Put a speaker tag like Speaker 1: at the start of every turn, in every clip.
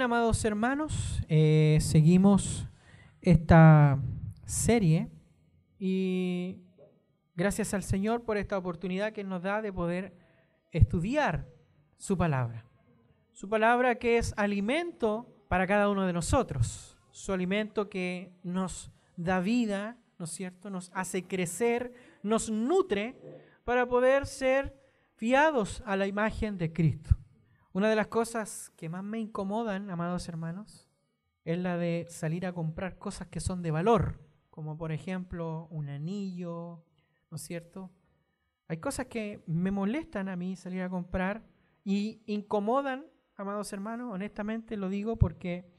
Speaker 1: Amados hermanos, eh, seguimos esta serie y gracias al Señor por esta oportunidad que nos da de poder estudiar su palabra. Su palabra que es alimento para cada uno de nosotros, su alimento que nos da vida, ¿no es cierto? Nos hace crecer, nos nutre para poder ser fiados a la imagen de Cristo. Una de las cosas que más me incomodan, amados hermanos, es la de salir a comprar cosas que son de valor, como por ejemplo un anillo, ¿no es cierto? Hay cosas que me molestan a mí salir a comprar y incomodan, amados hermanos, honestamente lo digo porque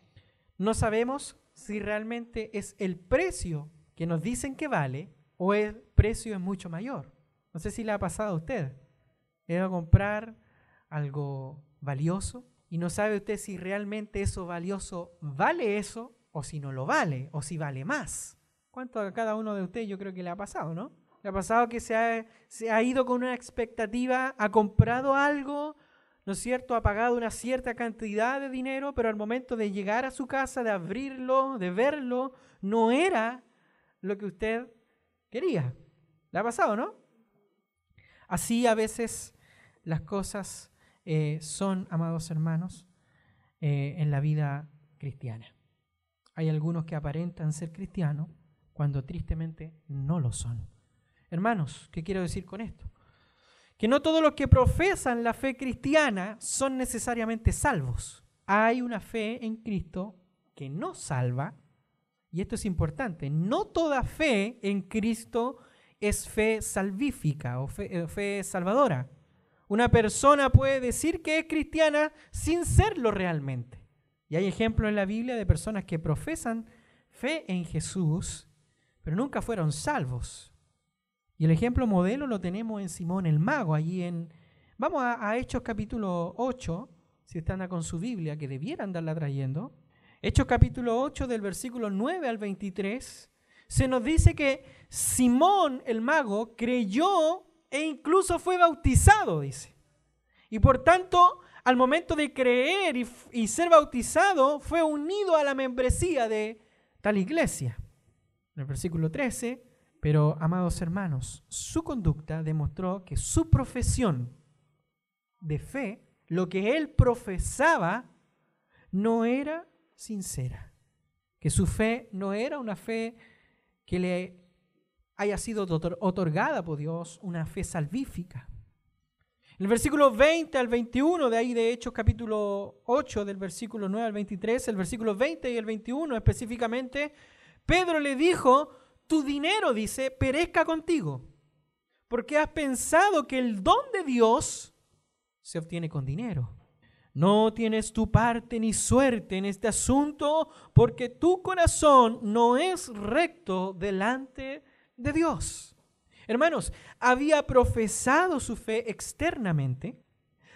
Speaker 1: no sabemos si realmente es el precio que nos dicen que vale o el precio es mucho mayor. No sé si le ha pasado a usted. He ido a comprar algo valioso y no sabe usted si realmente eso valioso vale eso o si no lo vale o si vale más. ¿Cuánto a cada uno de ustedes yo creo que le ha pasado, no? ¿Le ha pasado que se ha, se ha ido con una expectativa, ha comprado algo, ¿no es cierto? Ha pagado una cierta cantidad de dinero, pero al momento de llegar a su casa, de abrirlo, de verlo, no era lo que usted quería. ¿Le ha pasado, no? Así a veces las cosas eh, son, amados hermanos, eh, en la vida cristiana. Hay algunos que aparentan ser cristianos cuando tristemente no lo son. Hermanos, ¿qué quiero decir con esto? Que no todos los que profesan la fe cristiana son necesariamente salvos. Hay una fe en Cristo que no salva, y esto es importante, no toda fe en Cristo es fe salvífica o fe, fe salvadora. Una persona puede decir que es cristiana sin serlo realmente. Y hay ejemplos en la Biblia de personas que profesan fe en Jesús, pero nunca fueron salvos. Y el ejemplo modelo lo tenemos en Simón el Mago, allí en... Vamos a, Hechos capítulo 8, si están con su Biblia, que debieran andarla trayendo. Hechos capítulo 8 del versículo 9 al 23, se nos dice que Simón el Mago creyó e incluso fue bautizado, dice. Y por tanto, al momento de creer y, ser bautizado, fue unido a la membresía de tal iglesia. En el versículo 13, pero amados hermanos, su conducta demostró que su profesión de fe, lo que él profesaba, no era sincera. Que su fe no era una fe que le haya sido otorgada por Dios una fe salvífica. En el versículo 20 al 21, de ahí de Hechos capítulo 8, del versículo 9 al 23, el versículo 20 y el 21 específicamente, Pedro le dijo, tu dinero, dice, perezca contigo, porque has pensado que el don de Dios se obtiene con dinero. No tienes tu parte ni suerte en este asunto, porque tu corazón no es recto delante de Dios. Hermanos, había profesado su fe externamente,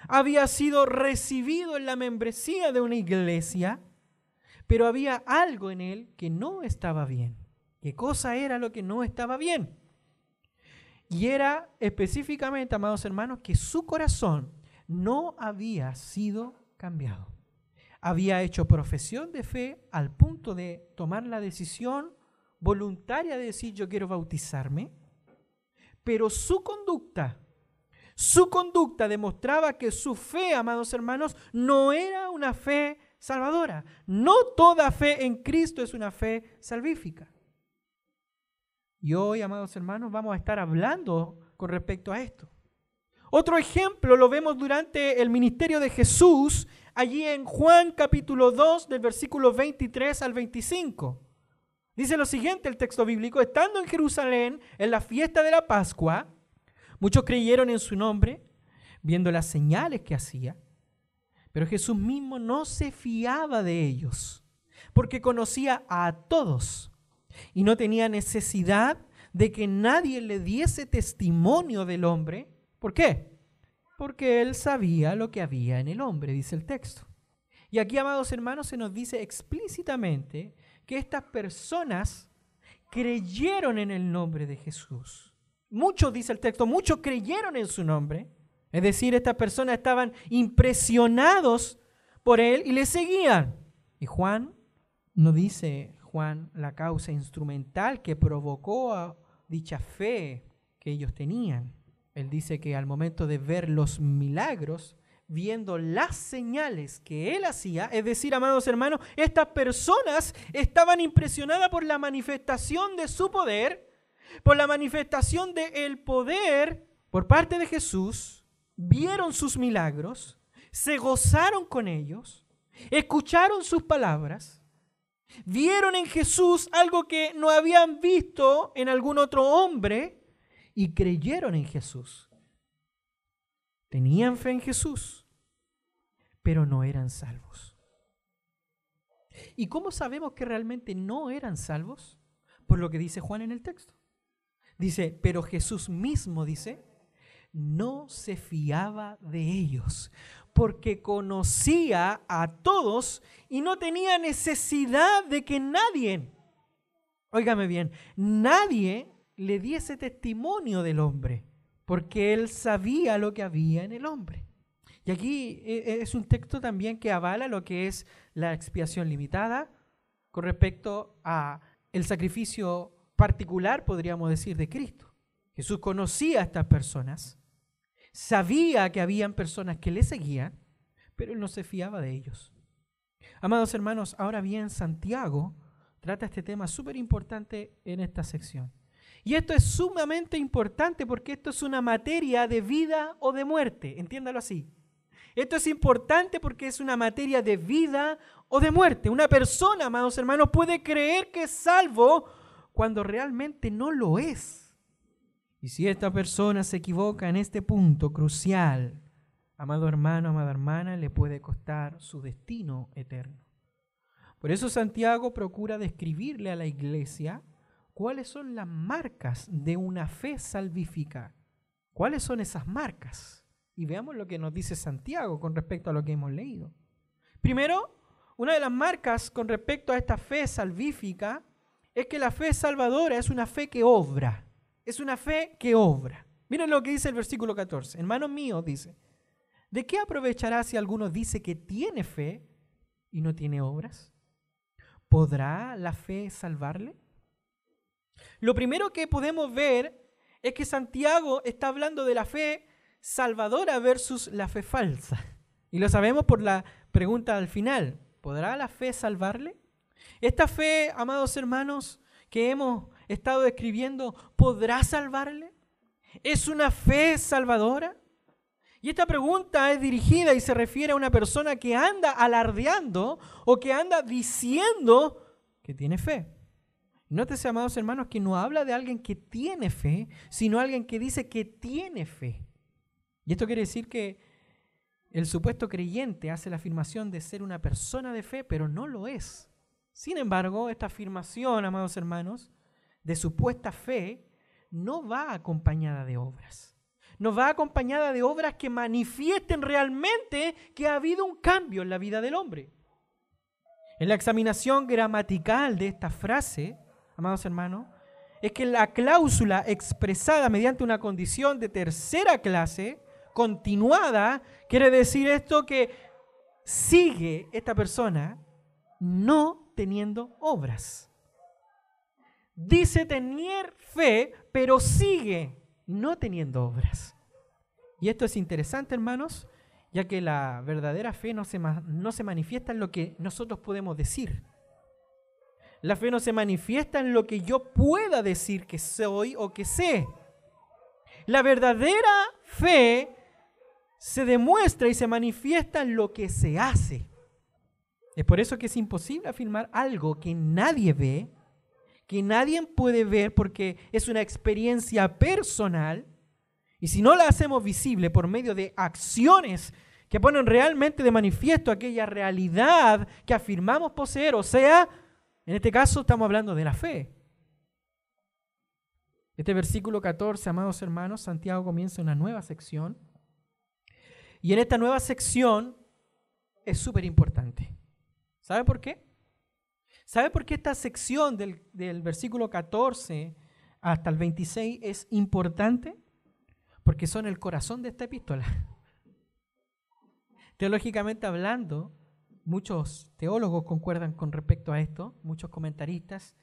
Speaker 1: había sido recibido en la membresía de una iglesia, pero había algo en él que no estaba bien. ¿Qué cosa era lo que no estaba bien? Y era específicamente, amados hermanos, que su corazón no había sido cambiado. Había hecho profesión de fe al punto de tomar la decisión voluntaria de decir yo quiero bautizarme, pero su conducta, su conducta demostraba que su fe, amados hermanos, no era una fe salvadora. No toda fe en Cristo es una fe salvífica. Y hoy, amados hermanos, vamos a estar hablando con respecto a esto. Otro ejemplo lo vemos durante el ministerio de Jesús, allí en Juan capítulo 2, del versículo 23 al 25. Dice lo siguiente el texto bíblico, estando en Jerusalén en la fiesta de la Pascua, muchos creyeron en su nombre, viendo las señales que hacía, pero Jesús mismo no se fiaba de ellos, porque conocía a todos y no tenía necesidad de que nadie le diese testimonio del hombre. ¿Por qué? Porque él sabía lo que había en el hombre, dice el texto. Y aquí, amados hermanos, se nos dice explícitamente que estas personas creyeron en el nombre de Jesús. Muchos, dice el texto, muchos creyeron en su nombre. Es decir, estas personas estaban impresionados por él y le seguían. Y Juan no dice Juan la causa instrumental que provocó a dicha fe que ellos tenían. Él dice que al momento de ver los milagros, viendo las señales que él hacía, es decir, amados hermanos, estas personas estaban impresionadas por la manifestación de su poder, por la manifestación del el poder por parte de Jesús, vieron sus milagros, se gozaron con ellos, escucharon sus palabras, vieron en Jesús algo que no habían visto en algún otro hombre y creyeron en Jesús. Tenían fe en Jesús, pero no eran salvos. ¿Y cómo sabemos que realmente no eran salvos? Por lo que dice Juan en el texto. Dice, pero Jesús mismo dice, no se fiaba de ellos, porque conocía a todos y no tenía necesidad de que nadie, óigame bien, nadie le diese testimonio del hombre, porque él sabía lo que había en el hombre. Y aquí eh, eh, es un texto también que avala lo que es la expiación limitada con respecto a el sacrificio particular, podríamos decir, de Cristo. Jesús conocía a estas personas Sabía que habían personas que le seguían, pero él no se fiaba de ellos. Amados hermanos, ahora bien, Santiago trata este tema súper importante en esta sección. Y esto es sumamente importante porque esto es una materia de vida o de muerte, entiéndalo así. Esto es importante porque es una materia de vida o de muerte. Una persona, amados hermanos, puede creer que es salvo cuando realmente no lo es. Y si esta persona se equivoca en este punto crucial, amado hermano, amada hermana, le puede costar su destino eterno. Por eso Santiago procura describirle a la iglesia cuáles son las marcas de una fe salvífica. ¿Cuáles son esas marcas? Y veamos lo que nos dice Santiago con respecto a lo que hemos leído. Primero, una de las marcas con respecto a esta fe salvífica es que la fe salvadora es una fe que obra. Es una fe que obra. Miren lo que dice el versículo 14. Hermano mío, dice, ¿de qué aprovechará si alguno dice que tiene fe y no tiene obras? ¿Podrá la fe salvarle? Lo primero que podemos ver es que Santiago está hablando de la fe salvadora versus la fe falsa. Y lo sabemos por la pregunta al final. ¿Podrá la fe salvarle? Esta fe, amados hermanos, que hemos estado describiendo podrá salvarle? ¿Es una fe salvadora? Y esta pregunta es dirigida y se refiere a una persona que anda alardeando o que anda diciendo que tiene fe. Nótese, amados hermanos, que no habla de alguien que tiene fe, sino alguien que dice que tiene fe. Y esto quiere decir que el supuesto creyente hace la afirmación de ser una persona de fe, pero no lo es. Sin embargo, esta afirmación, amados hermanos, de supuesta fe no va acompañada de obras. No va acompañada de obras que manifiesten realmente que ha habido un cambio en la vida del hombre. En la examinación gramatical de esta frase, amados hermanos, es que la cláusula expresada mediante una condición de tercera clase, continuada, quiere decir esto que sigue esta persona no teniendo obras dice tener fe, pero sigue no teniendo obras. Y esto es interesante, hermanos, ya que la verdadera fe no se, no se manifiesta en lo que nosotros podemos decir. La fe no se manifiesta en lo que yo pueda decir que soy o que sé. La verdadera fe se demuestra y se manifiesta en lo que se hace. Es por eso que es imposible afirmar algo que nadie ve que nadie puede ver porque es una experiencia personal, y si no la hacemos visible por medio de acciones que ponen realmente de manifiesto aquella realidad que afirmamos poseer, o sea, en este caso estamos hablando de la fe. Este versículo 14, amados hermanos, Santiago comienza una nueva sección. Y en esta nueva sección es súper importante. ¿Sabe por qué? ¿Sabe por qué esta sección del, versículo 14 hasta el 26 es importante? Porque son el corazón de esta epístola. Teológicamente hablando, muchos teólogos concuerdan con respecto a esto, muchos comentaristas,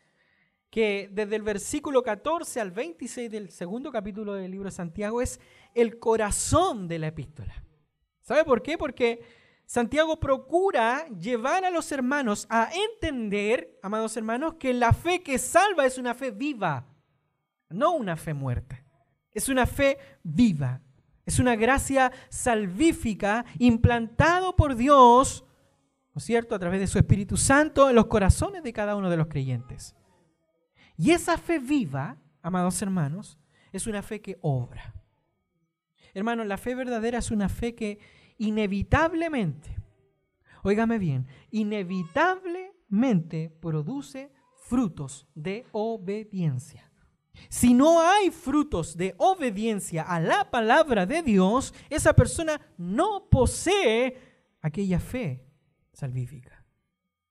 Speaker 1: que desde el versículo 14 al 26 del segundo capítulo del libro de Santiago es el corazón de la epístola. ¿Sabe por qué? Porque Santiago procura llevar a los hermanos a entender, amados hermanos, que la fe que salva es una fe viva, no una fe muerta. Es una fe viva. Es una gracia salvífica implantado por Dios, ¿no es cierto?, a través de su Espíritu Santo en los corazones de cada uno de los creyentes. Y esa fe viva, amados hermanos, es una fe que obra. Hermanos, la fe verdadera es una fe que inevitablemente, óigame bien, inevitablemente produce frutos de obediencia. Si no hay frutos de obediencia a la palabra de Dios, esa persona no posee aquella fe salvífica.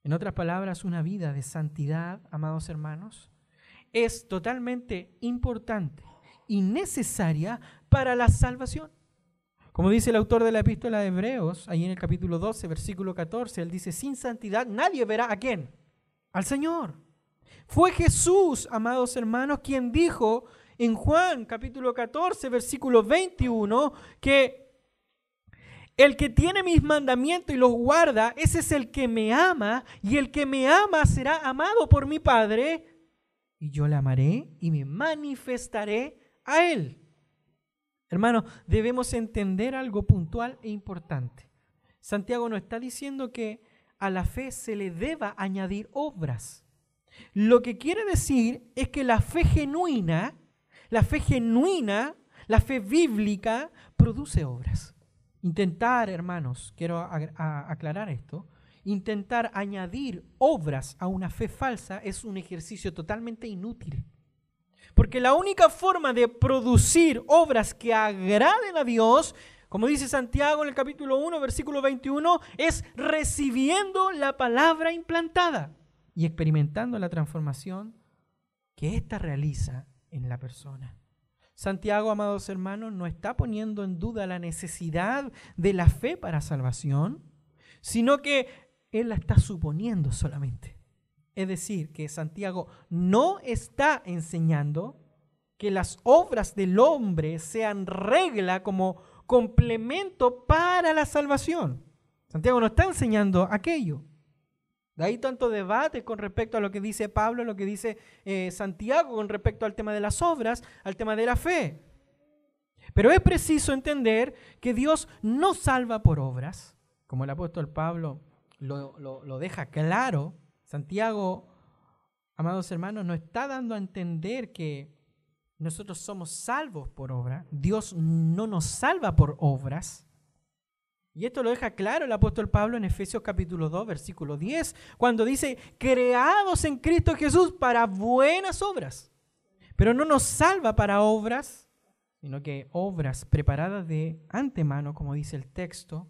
Speaker 1: En otras palabras, una vida de santidad, amados hermanos, es totalmente importante y necesaria para la salvación. Como dice el autor de la epístola de Hebreos, ahí en el capítulo 12, versículo 14, él dice, sin santidad nadie verá a quién, al Señor. Fue Jesús, amados hermanos, quien dijo en Juan capítulo 14, versículo 21, que el que tiene mis mandamientos y los guarda, ese es el que me ama, y el que me ama será amado por mi Padre, y yo le amaré y me manifestaré a él. Hermanos, debemos entender algo puntual e importante. Santiago no está diciendo que a la fe se le deba añadir obras. Lo que quiere decir es que la fe genuina, la fe genuina, la fe bíblica, produce obras. Intentar, hermanos, quiero aclarar esto, intentar añadir obras a una fe falsa es un ejercicio totalmente inútil. Porque la única forma de producir obras que agraden a Dios, como dice Santiago en el capítulo 1, versículo 21, es recibiendo la palabra implantada y experimentando la transformación que ésta realiza en la persona. Santiago, amados hermanos, no está poniendo en duda la necesidad de la fe para salvación, sino que él la está suponiendo solamente. Es decir, que Santiago no está enseñando que las obras del hombre sean regla como complemento para la salvación. Santiago no está enseñando aquello. De ahí tanto debate con respecto a lo que dice Pablo, lo que dice eh, Santiago con respecto al tema de las obras, al tema de la fe. Pero es preciso entender que Dios no salva por obras, como el apóstol Pablo lo, lo deja claro. Santiago, amados hermanos, no está dando a entender que nosotros somos salvos por obra. Dios no nos salva por obras. Y esto lo deja claro el apóstol Pablo en Efesios capítulo 2, versículo 10, cuando dice, creados en Cristo Jesús para buenas obras. Pero no nos salva para obras, sino que obras preparadas de antemano, como dice el texto,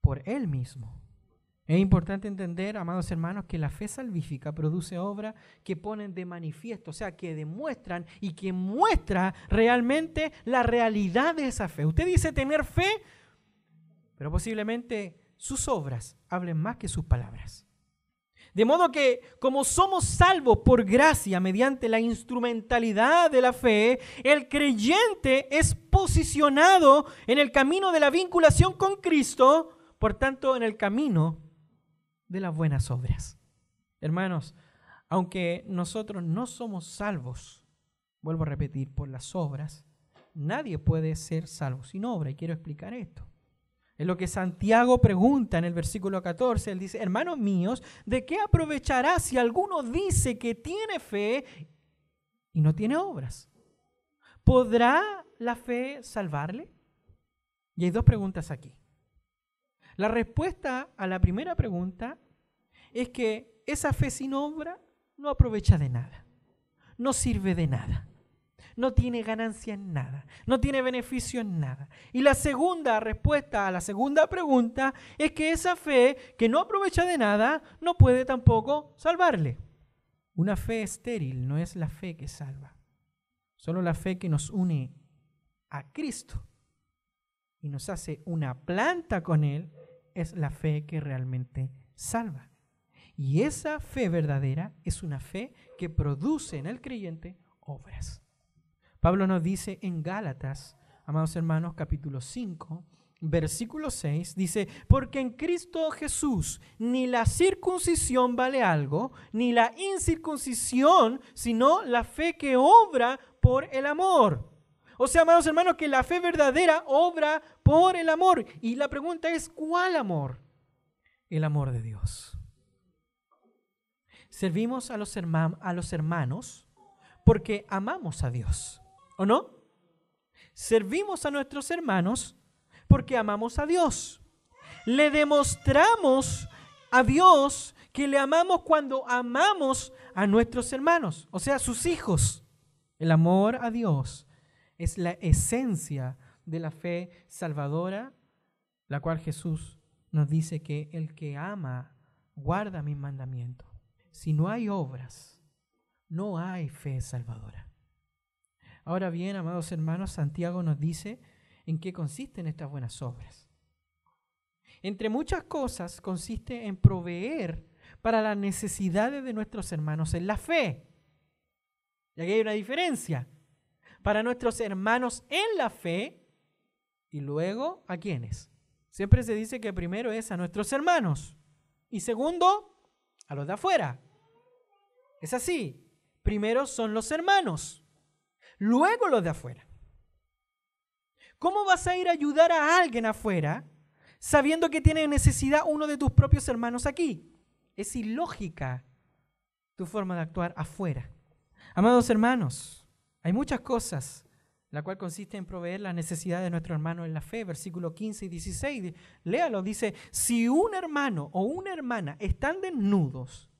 Speaker 1: por Él mismo. Es importante entender, amados hermanos, que la fe salvífica produce obras que ponen de manifiesto, o sea, que demuestran y que muestra realmente la realidad de esa fe. Usted dice tener fe, pero posiblemente sus obras hablen más que sus palabras. De modo que como somos salvos por gracia mediante la instrumentalidad de la fe, el creyente es posicionado en el camino de la vinculación con Cristo, por tanto en el camino de las buenas obras. Hermanos, aunque nosotros no somos salvos, vuelvo a repetir, por las obras, nadie puede ser salvo sin obra y quiero explicar esto. Es lo que Santiago pregunta en el versículo 14. Él dice, hermanos míos, ¿de qué aprovechará si alguno dice que tiene fe y no tiene obras? ¿Podrá la fe salvarle? Y hay dos preguntas aquí. La respuesta a la primera pregunta es que esa fe sin obra no aprovecha de nada, no sirve de nada no tiene ganancia en nada, no tiene beneficio en nada. Y la segunda respuesta a la segunda pregunta es que esa fe que no aprovecha de nada no puede tampoco salvarle. Una fe estéril no es la fe que salva, solo la fe que nos une a Cristo y nos hace una planta con Él es la fe que realmente salva. Y esa fe verdadera es una fe que produce en el creyente obras. Pablo nos dice en Gálatas, amados hermanos, capítulo 5, versículo 6, dice, porque en Cristo Jesús ni la circuncisión vale algo, ni la incircuncisión, sino la fe que obra por el amor. O sea, amados hermanos, que la fe verdadera obra por el amor. Y la pregunta es, ¿cuál amor? El amor de Dios. Servimos a los, a los hermanos porque amamos a Dios, ¿o no? Servimos a nuestros hermanos porque amamos a Dios. Le demostramos a Dios que le amamos cuando amamos a nuestros hermanos, o sea, sus hijos. El amor a Dios es la esencia de la fe salvadora, la cual Jesús nos dice que el que ama guarda mis mandamientos. Si no hay obras, no hay fe salvadora. Ahora bien, amados hermanos, Santiago nos dice en qué consisten estas buenas obras. Entre muchas cosas consiste en proveer para las necesidades de nuestros hermanos en la fe. Y aquí hay una diferencia. Para nuestros hermanos en la fe y luego a quiénes. Siempre se dice que primero es a nuestros hermanos y segundo a los de afuera. Es así. Primero son los hermanos, luego los de afuera. ¿Cómo vas a ir a ayudar a alguien afuera sabiendo que tiene necesidad uno de tus propios hermanos aquí? Es ilógica tu forma de actuar afuera. Amados hermanos, hay muchas cosas, la cual consiste en proveer la necesidad de nuestro hermano en la fe. Versículo 15 y 16, léalo, dice, si un hermano o una hermana están desnudos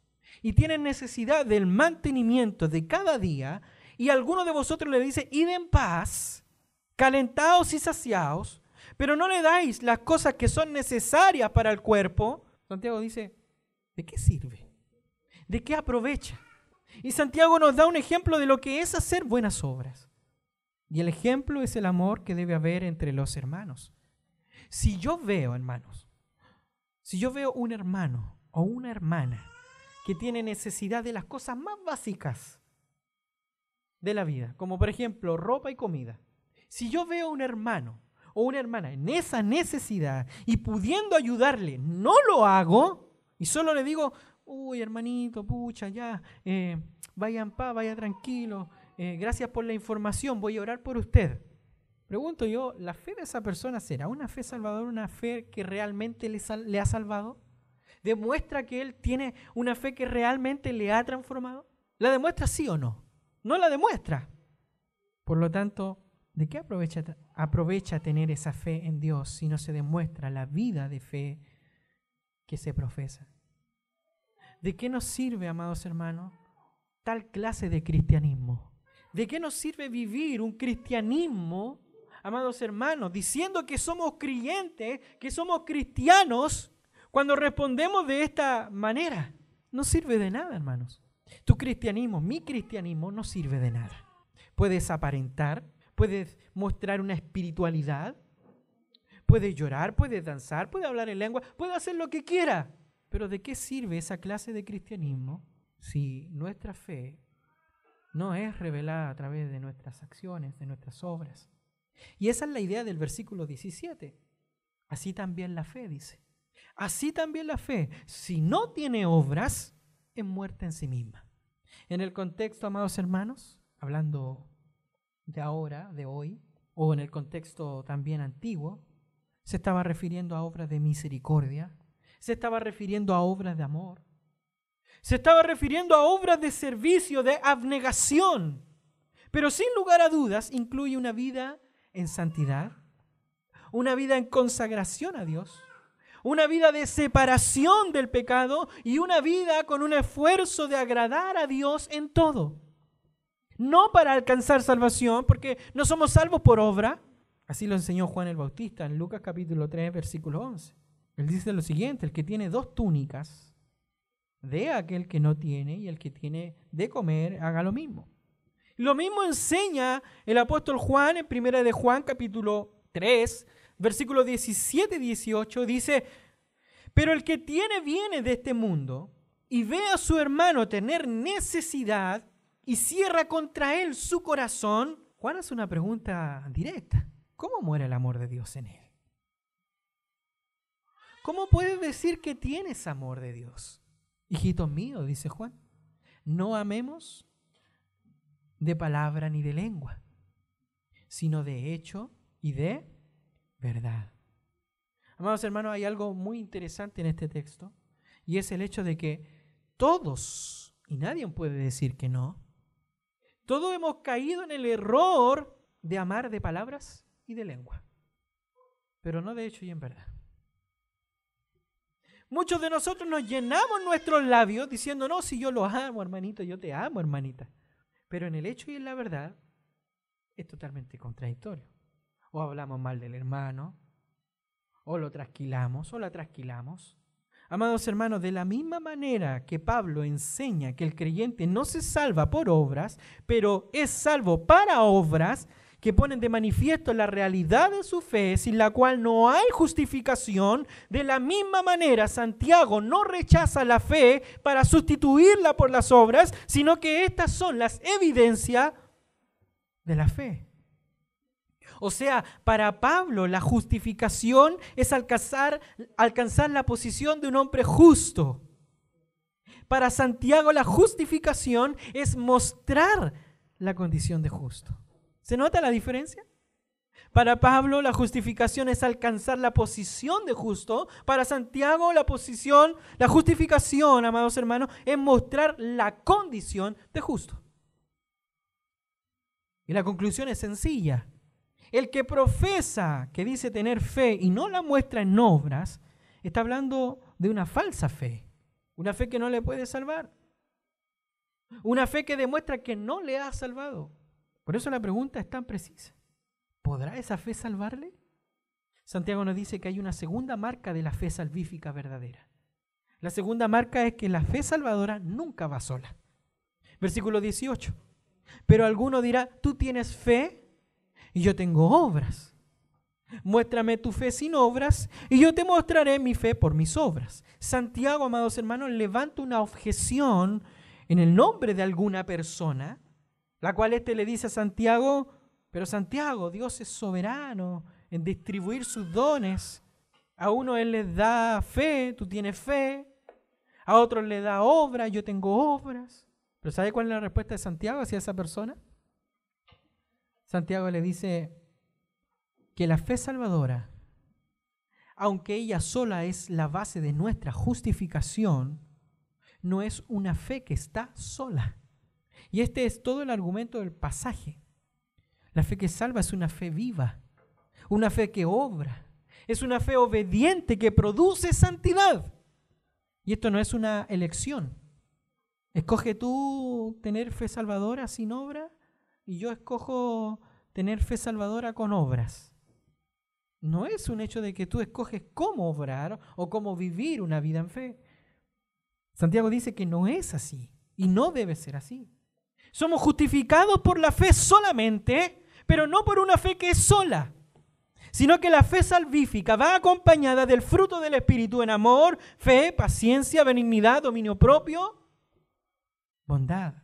Speaker 1: y tienen necesidad del mantenimiento de cada día, y alguno de vosotros le dice, id en paz, calentados y saciados, pero no le dais las cosas que son necesarias para el cuerpo, Santiago dice, ¿de qué sirve? ¿De qué aprovecha? Y Santiago nos da un ejemplo de lo que es hacer buenas obras. Y el ejemplo es el amor que debe haber entre los hermanos. Si yo veo, hermanos, si yo veo un hermano o una hermana que tiene necesidad de las cosas más básicas de la vida, como por ejemplo ropa y comida, si yo veo a un hermano o una hermana en esa necesidad y pudiendo ayudarle, no lo hago y solo le digo, uy hermanito, pucha, ya, eh, vaya en paz, vaya tranquilo, eh, gracias por la información, voy a orar por usted. Pregunto yo, ¿la fe de esa persona será una fe salvadora, una fe que realmente le, le ha salvado? ¿Demuestra que él tiene una fe que realmente le ha transformado? ¿La demuestra sí o no? No la demuestra. Por lo tanto, ¿De qué aprovecha, aprovecha tener esa fe en Dios si no se demuestra la vida de fe que se profesa? ¿De qué nos sirve, amados hermanos, tal clase de cristianismo? ¿De qué nos sirve vivir un cristianismo, amados hermanos, diciendo que somos creyentes, que somos cristianos, cuando respondemos de esta manera? No sirve de nada, hermanos. Tu cristianismo, mi cristianismo, no sirve de nada. Puedes aparentar, puedes mostrar una espiritualidad, puedes llorar, puedes danzar, puedes hablar en lengua, puedes hacer lo que quiera. Pero ¿de qué sirve esa clase de cristianismo si nuestra fe no es revelada a través de nuestras acciones, de nuestras obras? Y esa es la idea del versículo 17. Así también la fe, dice. Así también la fe, si no tiene obras, es muerta en sí misma. En el contexto, amados hermanos, hablando de ahora, de hoy, o en el contexto también antiguo, se estaba refiriendo a obras de misericordia, se estaba refiriendo a obras de amor, se estaba refiriendo a obras de servicio, de abnegación, pero sin lugar a dudas incluye una vida en santidad, una vida en consagración a Dios, una vida de separación del pecado y una vida con un esfuerzo de agradar a Dios en todo no para alcanzar salvación, porque no somos salvos por obra. Así lo enseñó Juan el Bautista en Lucas capítulo 3, versículo 11. Él dice lo siguiente, el que tiene dos túnicas, a aquel que no tiene, y el que tiene de comer, haga lo mismo. Lo mismo enseña el apóstol Juan en primera de Juan capítulo 3, versículo 17 y 18, dice, Pero el que tiene bienes de este mundo y ve a su hermano tener necesidad y cierra contra él su corazón, Juan hace una pregunta directa. ¿Cómo muere el amor de Dios en él? ¿Cómo puedes decir que tienes amor de Dios? Hijito mío, dice Juan, no amemos de palabra ni de lengua, sino de hecho y de verdad. Amados hermanos, hay algo muy interesante en este texto y es el hecho de que todos, y nadie puede decir que no, todos hemos caído en el error de amar de palabras y de lengua, pero no de hecho y en verdad. Muchos de nosotros nos llenamos nuestros labios diciendo, no, si yo lo amo, hermanito, yo te amo, hermanita. Pero en el hecho y en la verdad es totalmente contradictorio. O hablamos mal del hermano, o lo trasquilamos, o la trasquilamos. Amados hermanos, de la misma manera que Pablo enseña que el creyente no se salva por obras, pero es salvo para obras, que ponen de manifiesto la realidad de su fe, sin la cual no hay justificación, de la misma manera Santiago no rechaza la fe para sustituirla por las obras, sino que estas son las evidencias de la fe. O sea, para Pablo la justificación es alcanzar, alcanzar la posición de un hombre justo. Para Santiago la justificación es mostrar la condición de justo. ¿Se nota la diferencia? Para Pablo la justificación es alcanzar la posición de justo. Para Santiago la posición, la justificación, amados hermanos, es mostrar la condición de justo. Y la conclusión es sencilla. El que profesa que dice tener fe y no la muestra en obras, está hablando de una falsa fe. Una fe que no le puede salvar. Una fe que demuestra que no le ha salvado. Por eso la pregunta es tan precisa. ¿Podrá esa fe salvarle? Santiago nos dice que hay una segunda marca de la fe salvífica verdadera. La segunda marca es que la fe salvadora nunca va sola. Versículo 18. Pero alguno dirá, tú tienes fe y yo tengo obras. Muéstrame tu fe sin obras y yo te mostraré mi fe por mis obras. Santiago, amados hermanos, levanta una objeción en el nombre de alguna persona la cual éste le dice a Santiago, pero Santiago, Dios es soberano en distribuir sus dones. A uno Él les da fe, tú tienes fe. A otros le da obras, yo tengo obras. Pero ¿sabe cuál es la respuesta de Santiago hacia esa persona? Santiago le dice que la fe salvadora, aunque ella sola es la base de nuestra justificación, no es una fe que está sola. Y este es todo el argumento del pasaje. La fe que salva es una fe viva, una fe que obra, es una fe obediente que produce santidad. Y esto no es una elección. Escoge tú tener fe salvadora sin obra y yo escojo tener fe salvadora con obras. No es un hecho de que tú escoges cómo obrar o cómo vivir una vida en fe. Santiago dice que no es así y no debe ser así. Somos justificados por la fe solamente, pero no por una fe que es sola, sino que la fe salvífica va acompañada del fruto del Espíritu en amor, fe, paciencia, benignidad, dominio propio, bondad,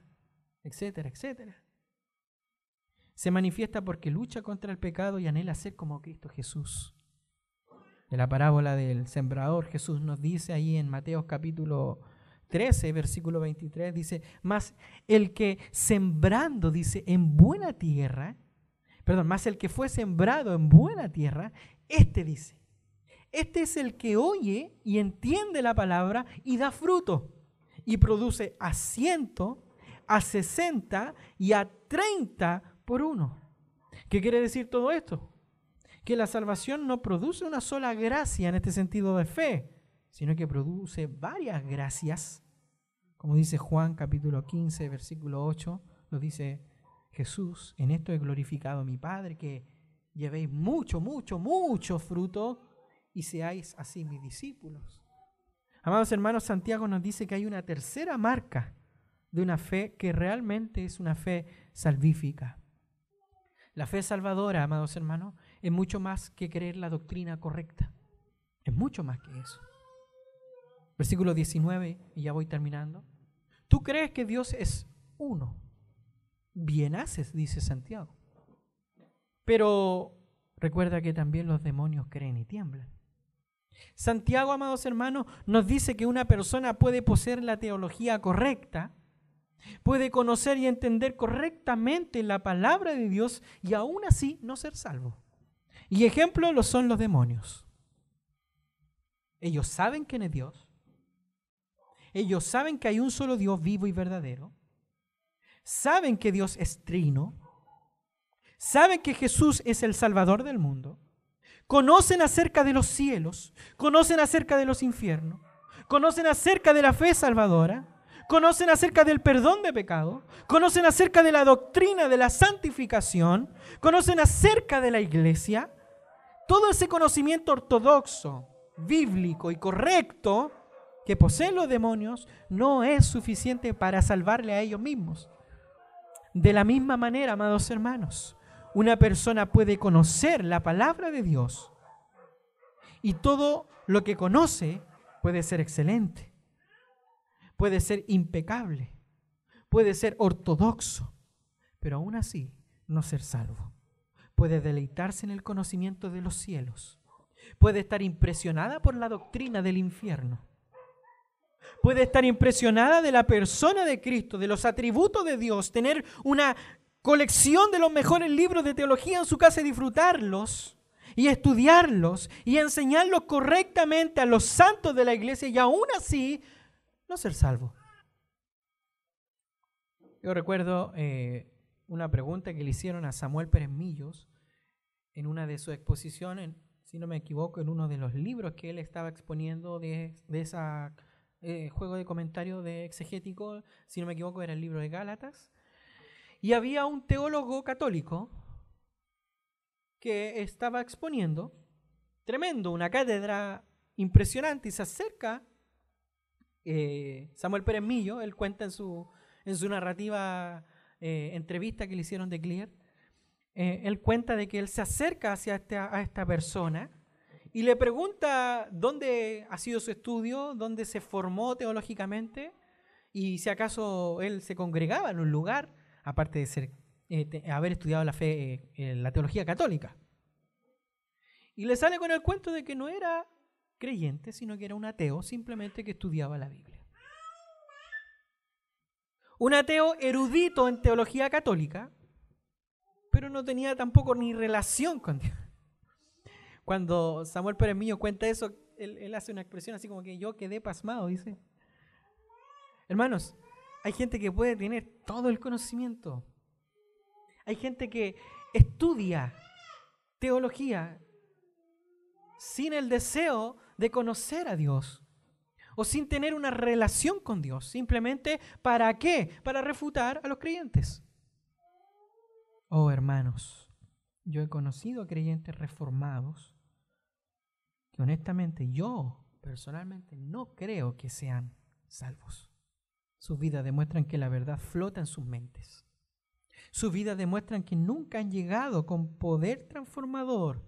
Speaker 1: etcétera, etcétera. Se manifiesta porque lucha contra el pecado y anhela ser como Cristo Jesús. De la parábola del sembrador, Jesús nos dice ahí en Mateo capítulo 13, versículo 23, dice, más el que sembrando, dice, en buena tierra, perdón, más el que fue sembrado en buena tierra, este dice, este es el que oye y entiende la palabra y da fruto y produce a ciento, a sesenta y a treinta por uno. ¿Qué quiere decir todo esto? Que la salvación no produce una sola gracia en este sentido de fe, sino que produce varias gracias. Como dice Juan capítulo 15, versículo 8, nos dice Jesús, en esto he glorificado a mi Padre, que llevéis mucho, mucho, mucho fruto y seáis así mis discípulos. Amados hermanos, Santiago nos dice que hay una tercera marca de una fe que realmente es una fe salvífica. La fe salvadora, amados hermanos, es mucho más que creer la doctrina correcta. Es mucho más que eso. Versículo 19, y ya voy terminando. Tú crees que Dios es uno. Bien haces, dice Santiago. Pero recuerda que también los demonios creen y tiemblan. Santiago, amados hermanos, nos dice que una persona puede poseer la teología correcta, puede conocer y entender correctamente la palabra de Dios y aún así no ser salvo. Y ejemplo lo son los demonios. Ellos saben quién es Dios. Ellos saben que hay un solo Dios vivo y verdadero. Saben que Dios es trino. Saben que Jesús es el Salvador del mundo. Conocen acerca de los cielos. Conocen acerca de los infiernos. Conocen acerca de la fe salvadora. Conocen acerca del perdón de pecado. Conocen acerca de la doctrina de la santificación. Conocen acerca de la iglesia. Todo ese conocimiento ortodoxo, bíblico y correcto que poseen los demonios no es suficiente para salvarle a ellos mismos. De la misma manera, amados hermanos, una persona puede conocer la palabra de Dios y todo lo que conoce puede ser excelente, puede ser impecable, puede ser ortodoxo, pero aún así no ser salvo. Puede deleitarse en el conocimiento de los cielos, puede estar impresionada por la doctrina del infierno, puede estar impresionada de la persona de Cristo, de los atributos de Dios, tener una colección de los mejores libros de teología en su casa y disfrutarlos y estudiarlos y enseñarlos correctamente a los santos de la iglesia y aún así no ser salvo. Yo recuerdo eh, una pregunta que le hicieron a Samuel Pérez Millos en una de sus exposiciones, si no me equivoco, en uno de los libros que él estaba exponiendo de, ese eh, juego de comentarios de exegético, si no me equivoco, era el libro de Gálatas. Y había un teólogo católico que estaba exponiendo, tremendo, una cátedra impresionante, y se acerca eh, Samuel Pérez Millo, él cuenta en su, en su narrativa eh, entrevista que le hicieron de Clear, eh, él cuenta de que él se acerca hacia esta, a esta persona y le pregunta dónde ha sido su estudio, dónde se formó teológicamente y si acaso él se congregaba en un lugar, aparte de ser, eh, haber estudiado la fe, la teología católica. Y le sale con el cuento de que no era creyente, sino que era un ateo, simplemente que estudiaba la Biblia. Un ateo erudito en teología católica, pero no tenía tampoco ni relación con Dios. Cuando Samuel Pérez Mío cuenta eso, él, hace una expresión así como que yo quedé pasmado, dice. Hermanos, hay gente que puede tener todo el conocimiento. Hay gente que estudia teología sin el deseo de conocer a Dios o sin tener una relación con Dios. Simplemente, ¿para qué? Para refutar a los creyentes. Oh hermanos, yo he conocido a creyentes reformados que honestamente yo personalmente no creo que sean salvos. Sus vidas demuestran que la verdad flota en sus mentes. Sus vidas demuestran que nunca han llegado con poder transformador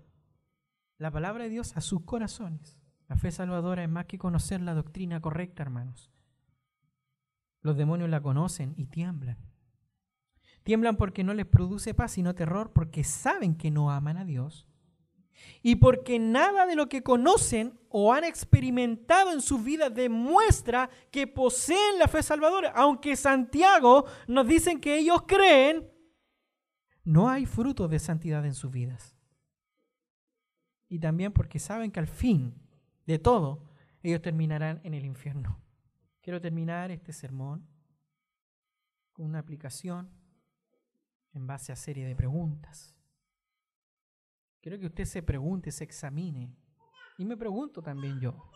Speaker 1: la palabra de Dios a sus corazones. La fe salvadora es más que conocer la doctrina correcta, hermanos. Los demonios la conocen y tiemblan. Tiemblan porque no les produce paz, sino terror, porque saben que no aman a Dios. Y porque nada de lo que conocen o han experimentado en sus vidas demuestra que poseen la fe salvadora. Aunque Santiago nos dicen que ellos creen, no hay fruto de santidad en sus vidas. Y también porque saben que al fin de todo, ellos terminarán en el infierno. Quiero terminar este sermón con una aplicación en base a serie de preguntas. Quiero que usted se pregunte, se examine. Y me pregunto también yo.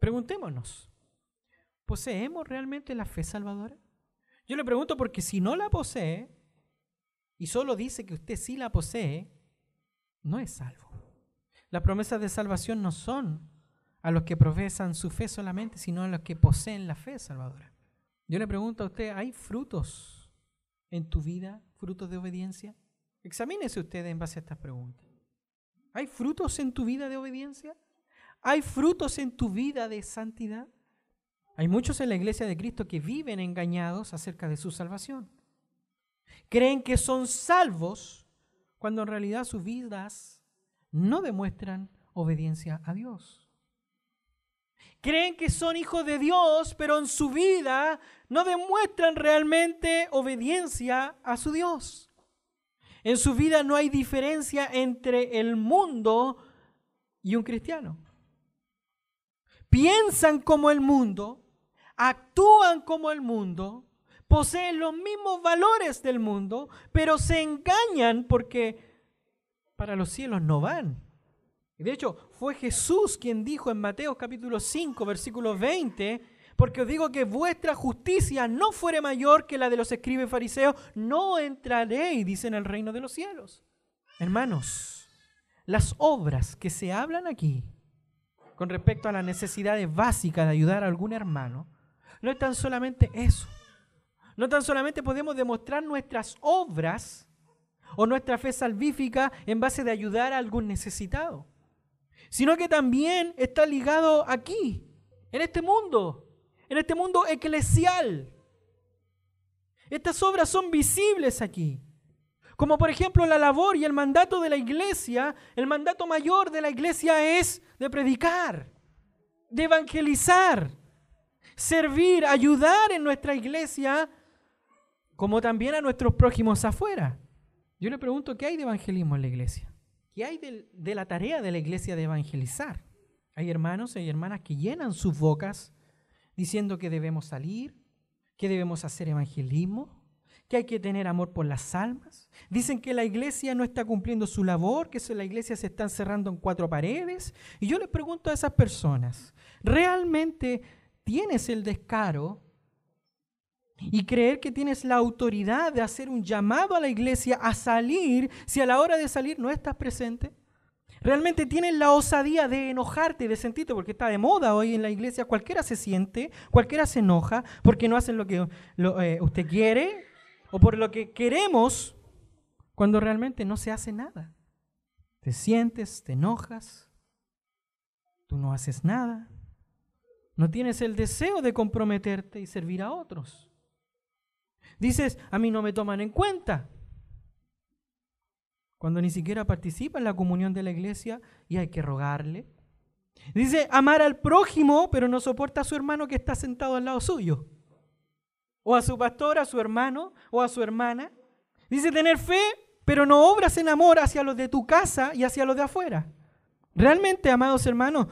Speaker 1: Preguntémonos, ¿poseemos realmente la fe salvadora? Yo le pregunto porque si no la posee y solo dice que usted sí la posee, no es salvo. Las promesas de salvación no son a los que profesan su fe solamente, sino a los que poseen la fe salvadora. Yo le pregunto a usted, ¿hay frutos en tu vida, frutos de obediencia? Examínese usted en base a estas preguntas. ¿Hay frutos en tu vida de obediencia? ¿Hay frutos en tu vida de santidad? Hay muchos en la iglesia de Cristo que viven engañados acerca de su salvación. Creen que son salvos cuando en realidad sus vidas no demuestran obediencia a Dios. Creen que son hijos de Dios, pero en su vida no demuestran realmente obediencia a su Dios. En su vida no hay diferencia entre el mundo y un cristiano. Piensan como el mundo, actúan como el mundo, poseen los mismos valores del mundo, pero se engañan porque para los cielos no van. De hecho, fue Jesús quien dijo en Mateo capítulo 5, versículo 20, porque os digo que vuestra justicia no fuere mayor que la de los escribas y fariseos, no entraréis, dice en el reino de los cielos. Hermanos, las obras que se hablan aquí con respecto a las necesidades básicas de ayudar a algún hermano, no es tan solamente eso. No tan solamente podemos demostrar nuestras obras o nuestra fe salvífica en base de ayudar a algún necesitado sino que también está ligado aquí, en este mundo, en este mundo eclesial. Estas obras son visibles aquí. Como por ejemplo la labor y el mandato de la iglesia, el mandato mayor de la iglesia es de predicar, de evangelizar, servir, ayudar en nuestra iglesia, como también a nuestros prójimos afuera. Yo le pregunto, ¿qué hay de evangelismo en la iglesia? ¿Qué hay de, la tarea de la iglesia de evangelizar? Hay hermanos y hermanas que llenan sus bocas diciendo que debemos salir, que debemos hacer evangelismo, que hay que tener amor por las almas. Dicen que la iglesia no está cumpliendo su labor, que la iglesia se está encerrando en cuatro paredes. Y yo les pregunto a esas personas, ¿realmente tienes el descaro y creer que tienes la autoridad de hacer un llamado a la iglesia a salir si a la hora de salir no estás presente? Realmente tienes la osadía de enojarte, de sentirte, porque está de moda hoy en la iglesia, cualquiera se siente, cualquiera se enoja porque no hacen lo que eh, usted quiere o por lo que queremos, cuando realmente no se hace nada. Te sientes, te enojas, tú no haces nada, no tienes el deseo de comprometerte y servir a otros. Dices, a mí no me toman en cuenta. Cuando ni siquiera participa en la comunión de la iglesia y hay que rogarle. Dice, amar al prójimo, pero no soporta a su hermano que está sentado al lado suyo. O a su pastor, a su hermano o a su hermana. Dice, tener fe, pero no obras en amor hacia los de tu casa y hacia los de afuera. Realmente, amados hermanos,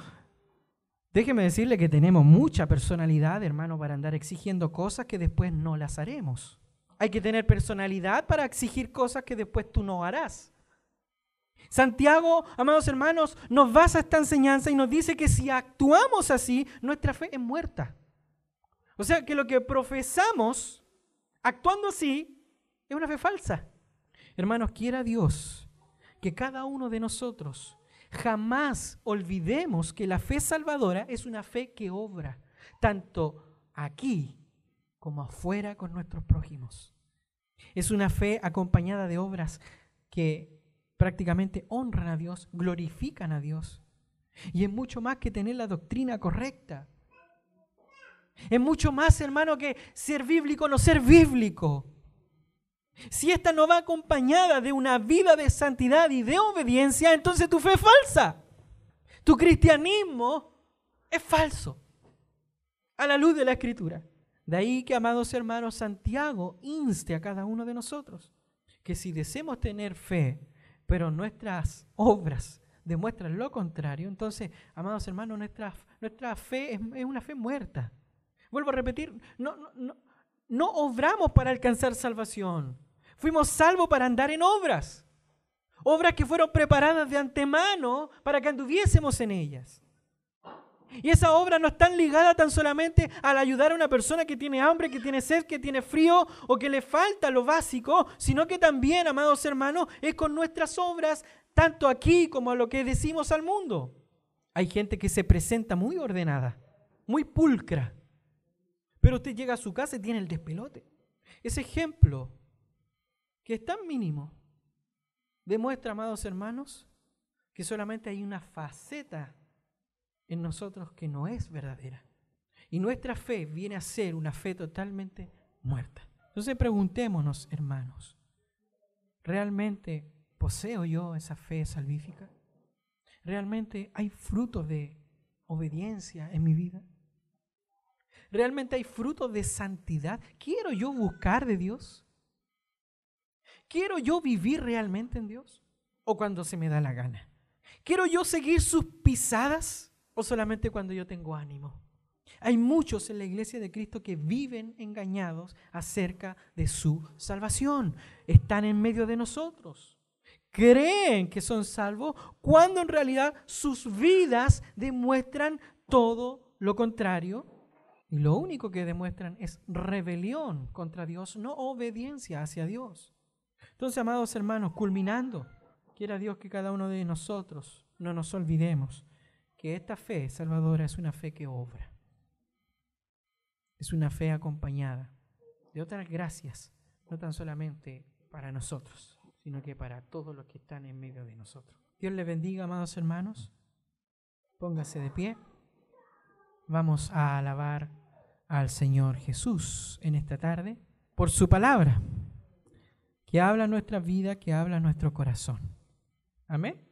Speaker 1: Déjeme decirle que tenemos mucha personalidad, hermano, para andar exigiendo cosas que después no las haremos. Hay que tener personalidad para exigir cosas que después tú no harás. Santiago, amados hermanos, nos basa esta enseñanza y nos dice que si actuamos así, nuestra fe es muerta. O sea que lo que profesamos, actuando así, es una fe falsa. Hermanos, quiera Dios que cada uno de nosotros Jamás olvidemos que la fe salvadora es una fe que obra, tanto aquí como afuera con nuestros prójimos. Es una fe acompañada de obras que prácticamente honran a Dios, glorifican a Dios. Y es mucho más que tener la doctrina correcta. Es mucho más, hermano, que ser bíblico no ser bíblico. Si esta no va acompañada de una vida de santidad y de obediencia, entonces tu fe es falsa. Tu cristianismo es falso a la luz de la escritura. De ahí que, amados hermanos, Santiago inste a cada uno de nosotros que si deseamos tener fe, pero nuestras obras demuestran lo contrario, entonces, amados hermanos, nuestra, nuestra fe es, una fe muerta. Vuelvo a repetir, no, no, no obramos para alcanzar salvación. Fuimos salvos para andar en obras. Obras que fueron preparadas de antemano para que anduviésemos en ellas. Y esa obra no está ligada tan solamente al ayudar a una persona que tiene hambre, que tiene sed, que tiene frío o que le falta lo básico, sino que también, amados hermanos, es con nuestras obras, tanto aquí como a lo que decimos al mundo. Hay gente que se presenta muy ordenada, muy pulcra, pero usted llega a su casa y tiene el despelote. Ese ejemplo que es tan mínimo, demuestra, amados hermanos, que solamente hay una faceta en nosotros que no es verdadera. Y nuestra fe viene a ser una fe totalmente muerta. Entonces preguntémonos, hermanos, ¿realmente poseo yo esa fe salvífica? ¿Realmente hay frutos de obediencia en mi vida? ¿Realmente hay frutos de santidad? ¿Quiero yo buscar de Dios? ¿Quiero yo vivir realmente en Dios? ¿O cuando se me da la gana? ¿Quiero yo seguir sus pisadas? ¿O solamente cuando yo tengo ánimo? Hay muchos en la iglesia de Cristo que viven engañados acerca de su salvación. Están en medio de nosotros. Creen que son salvos cuando en realidad sus vidas demuestran todo lo contrario. Y lo único que demuestran es rebelión contra Dios, no obediencia hacia Dios. Entonces, amados hermanos, culminando, quiera Dios que cada uno de nosotros no nos olvidemos que esta fe salvadora es una fe que obra. Es una fe acompañada de otras gracias, no tan solamente para nosotros, sino que para todos los que están en medio de nosotros. Dios les bendiga, amados hermanos. Póngase de pie. Vamos a alabar al Señor Jesús en esta tarde por su palabra que habla nuestra vida, que habla nuestro corazón. Amén.